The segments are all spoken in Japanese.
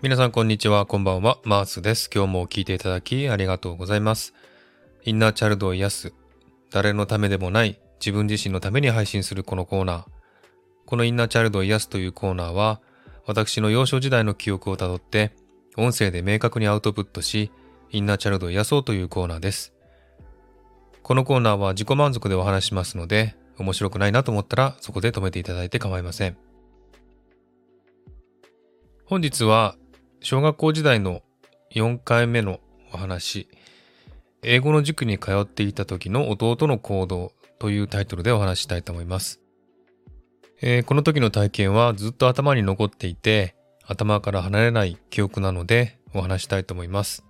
皆さんこんにちは、こんばんは、マースです。今日も聞いていただきありがとうございます。インナーチャルドを癒す、誰のためでもない自分自身のために配信するこのコーナー。このインナーチャルドを癒すというコーナーは、私の幼少時代の記憶をたどって、音声で明確にアウトプットし、インナーチャルドを癒そうというコーナーです。このコーナーは自己満足でお話しますので、面白くないなと思ったらそこで止めていただいて構いません。本日は小学校時代の4回目のお話、英語の塾に通っていた時の弟の行動というタイトルでお話したいと思います。えー、この時の体験はずっと頭に残っていて、頭から離れない記憶なのでお話したいと思います。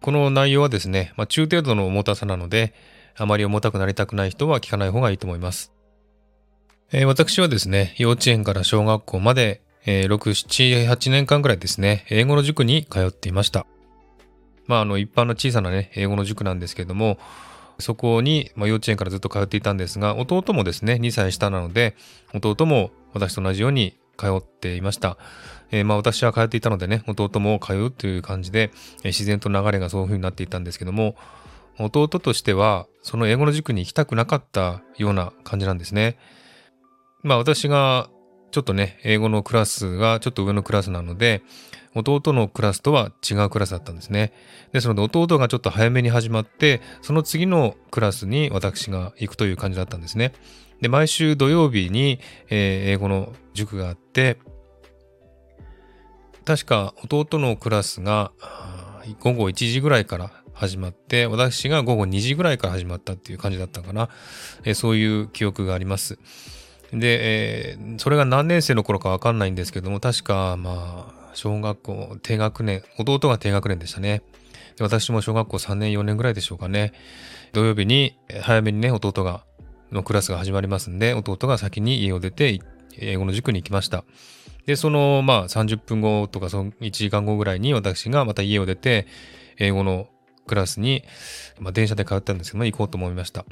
この内容はですね、まあ、中程度の重たさなので、あまり重たくなりたくない人は聞かない方がいいと思います。えー、私はですね、幼稚園から小学校までえー、6、7、8年間くらいですね、英語の塾に通っていました。まあ、あの、一般の小さなね、英語の塾なんですけれども、そこに、まあ、幼稚園からずっと通っていたんですが、弟もですね、2歳下なので、弟も私と同じように通っていました。えー、まあ私は通っていたのでね、弟も通うという感じで、えー、自然と流れがそういう風になっていたんですけども、弟としては、その英語の塾に行きたくなかったような感じなんですね。まあ私がちょっとね、英語のクラスがちょっと上のクラスなので、弟のクラスとは違うクラスだったんですね。ですので弟がちょっと早めに始まって、その次のクラスに私が行くという感じだったんですね。で、毎週土曜日に、え、英語の塾があって、確か弟のクラスが午後1時ぐらいから始まって、私が午後2時ぐらいから始まったっていう感じだったかな。え、そういう記憶があります。で、えー、それが何年生の頃かわかんないんですけども、確か、まあ、小学校低学年、弟が低学年でしたね。で私も小学校3年、4年ぐらいでしょうかね。土曜日に、早めにね、弟が、のクラスが始まりますんで、弟が先に家を出て、英語の塾に行きました。で、その、まあ、30分後とか、その1時間後ぐらいに私がまた家を出て、英語のクラスに、まあ、電車で通ったんですけど、行こうと思いました。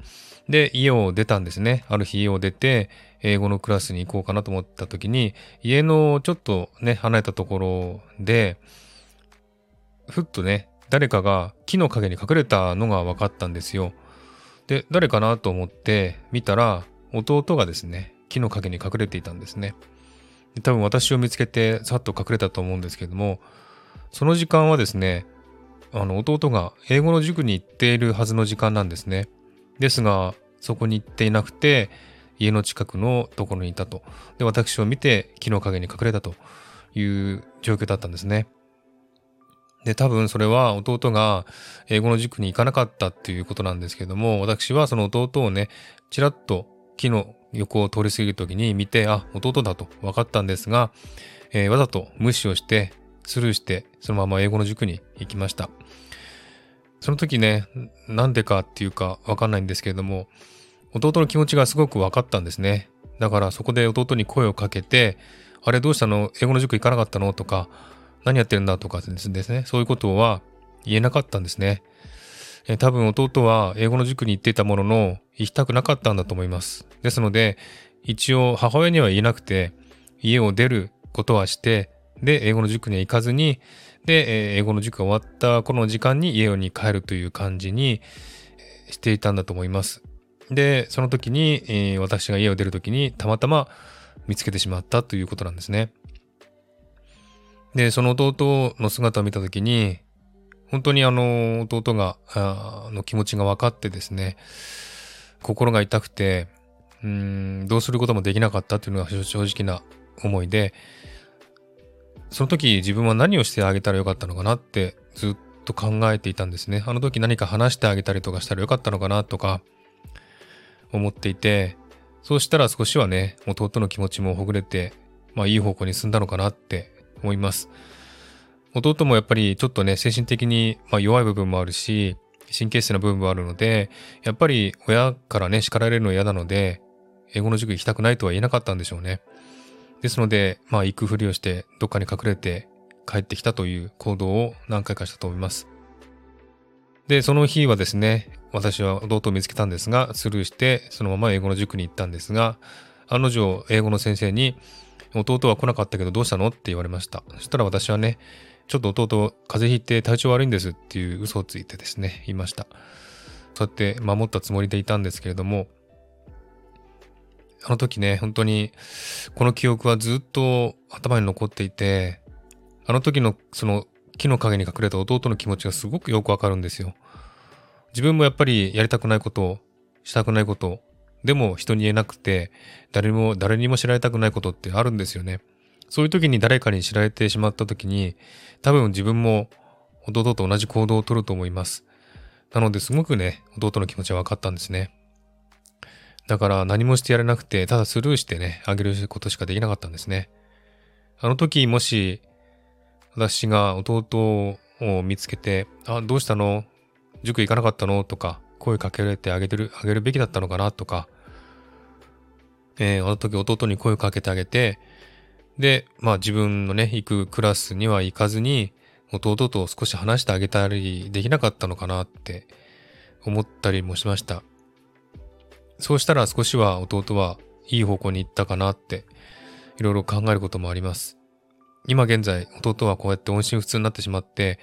で、家を出たんですね。ある日家を出て、英語のクラスに行こうかなと思った時に、家のちょっとね、離れたところで、ふっとね、誰かが木の陰に隠れたのが分かったんですよ。で、誰かなと思って見たら、弟がですね、木の陰に隠れていたんですね。多分私を見つけてさっと隠れたと思うんですけども、その時間はですね、あの弟が英語の塾に行っているはずの時間なんですね。ですが、そこに行っていなくて、家の近くのところにいたと。で、私を見て木の陰に隠れたという状況だったんですね。で、多分それは弟が英語の塾に行かなかったっていうことなんですけども、私はその弟をね、ちらっと木の横を通り過ぎる時に見て、あ、弟だと分かったんですが、えー、わざと無視をして、スルーして、そのまま英語の塾に行きました。その時ね、なんでかっていうかわかんないんですけれども、弟の気持ちがすごく分かったんですね。だからそこで弟に声をかけて、あれどうしたの？英語の塾行かなかったの？とか、何やってるんだ？とかですね、そういうことは言えなかったんですね。え多分弟は英語の塾に行っていたものの、行きたくなかったんだと思います。ですので、一応母親には言えなくて、家を出ることはして、で、英語の塾には行かずに、で、英語の塾が終わったこの時間に家に帰るという感じにしていたんだと思います。で、その時に、えー、私が家を出る時にたまたま見つけてしまったということなんですね。で、その弟の姿を見た時に、本当にあの弟が、の気持ちが分かってですね、心が痛くて、うん、どうすることもできなかったというのが正直な思いで、その時自分は何をしてあげたらよかったのかなってずっと考えていたんですね。あの時何か話してあげたりとかしたらよかったのかなとか思っていて、そうしたら少しはね、弟の気持ちもほぐれて、まあいい方向に進んだのかなって思います。弟もやっぱりちょっとね、精神的にま弱い部分もあるし、神経質な部分もあるので、やっぱり親からね、叱られるの嫌なので、英語の塾行きたくないとは言えなかったんでしょうね。ですので、まあ行くふりをしてどっかに隠れて帰ってきたという行動を何回かしたと思います。で、その日はですね、私は弟を見つけたんですが、スルーしてそのまま英語の塾に行ったんですが、案の定英語の先生に、弟は来なかったけどどうしたの？って言われました。そしたら私はね、ちょっと弟、風邪ひいて体調悪いんですっていう嘘をついてですね、言いました。そうやって守ったつもりでいたんですけれども、あの時ね、本当に、この記憶はずっと頭に残っていて、あの時のその木の陰に隠れた弟の気持ちがすごくよくわかるんですよ。自分もやっぱりやりたくないことを、したくないこと、でも人に言えなくて、誰も、誰にも知られたくないことってあるんですよね。そういう時に誰かに知られてしまった時に、多分自分も弟と同じ行動をとると思います。なのですごくね、弟の気持ちは分かったんですね。だから何もしてやれなくて、ただスルーしてね、あげることしかできなかったんですね。あの時もし、私が弟を見つけて、あ、どうしたの？塾行かなかったの？とか、声かけられてあげてる、あげるべきだったのかな？とか、えー、あの時弟に声をかけてあげて、で、まあ自分のね、行くクラスには行かずに、弟と少し話してあげたりできなかったのかなって思ったりもしました。そうしたら少しは弟はいい方向に行ったかなっていろいろ考えることもあります。今現在弟はこうやって音信不通になってしまって、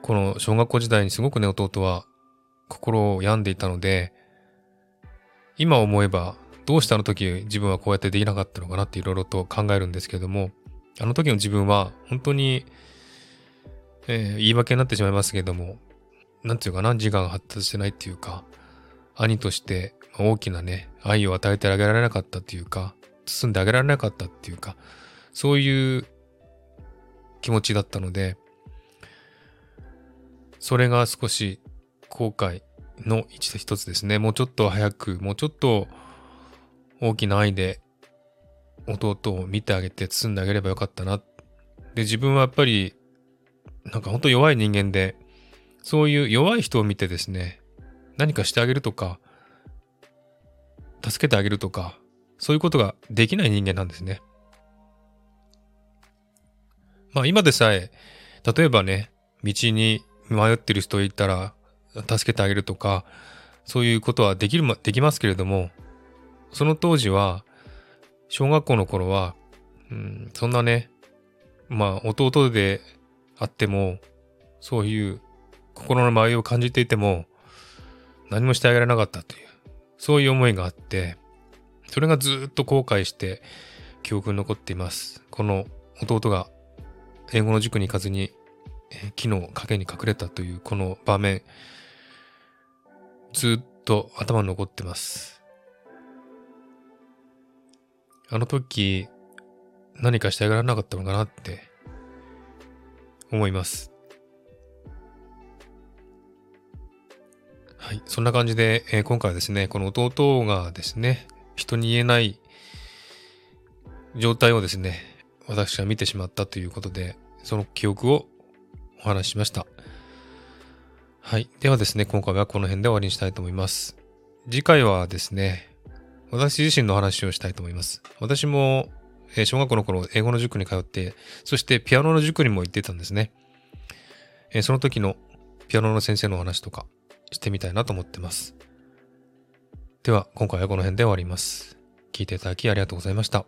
この小学校時代にすごくね弟は心を病んでいたので、今思えばどうしてあの時自分はこうやってできなかったのかなっていろいろと考えるんですけども、あの時の自分は本当に、えー、言い訳になってしまいますけども、なんていうかな、自我が発達してないっていうか、兄として大きなね、愛を与えてあげられなかったっていうか、包んであげられなかったっていうか、そういう気持ちだったので、それが少し後悔の一つですね。もうちょっと早く、もうちょっと大きな愛で弟を見てあげて包んであげればよかったな。で、自分はやっぱり、なんか本当弱い人間で、そういう弱い人を見てですね、何かしてあげるとか、助けてあげるとか、そういうことができない人間なんですね。まあ今でさえ、例えばね、道に迷ってる人いたら助けてあげるとか、そういうことはできる、できますけれども、その当時は、小学校の頃は、うん、そんなね、まあ弟であっても、そういう心の迷いを感じていても、何もしてあげられなかったという、そういう思いがあって、それがずっと後悔して記憶に残っています。この弟が英語の塾に行かずに、え木の陰に隠れたというこの場面、ずっと頭に残ってます。あの時、何かしてあげられなかったのかなって思います。はい。そんな感じで、えー、今回はですね、この弟がですね、人に言えない状態をですね、私は見てしまったということで、その記憶をお話ししました。はい。ではですね、今回はこの辺で終わりにしたいと思います。次回はですね、私自身の話をしたいと思います。私も、え小学校の頃、英語の塾に通って、そしてピアノの塾にも行ってたんですね。えその時のピアノの先生のお話とかしてみたいなと思ってます。では、今回はこの辺で終わります。聞いていただきありがとうございました。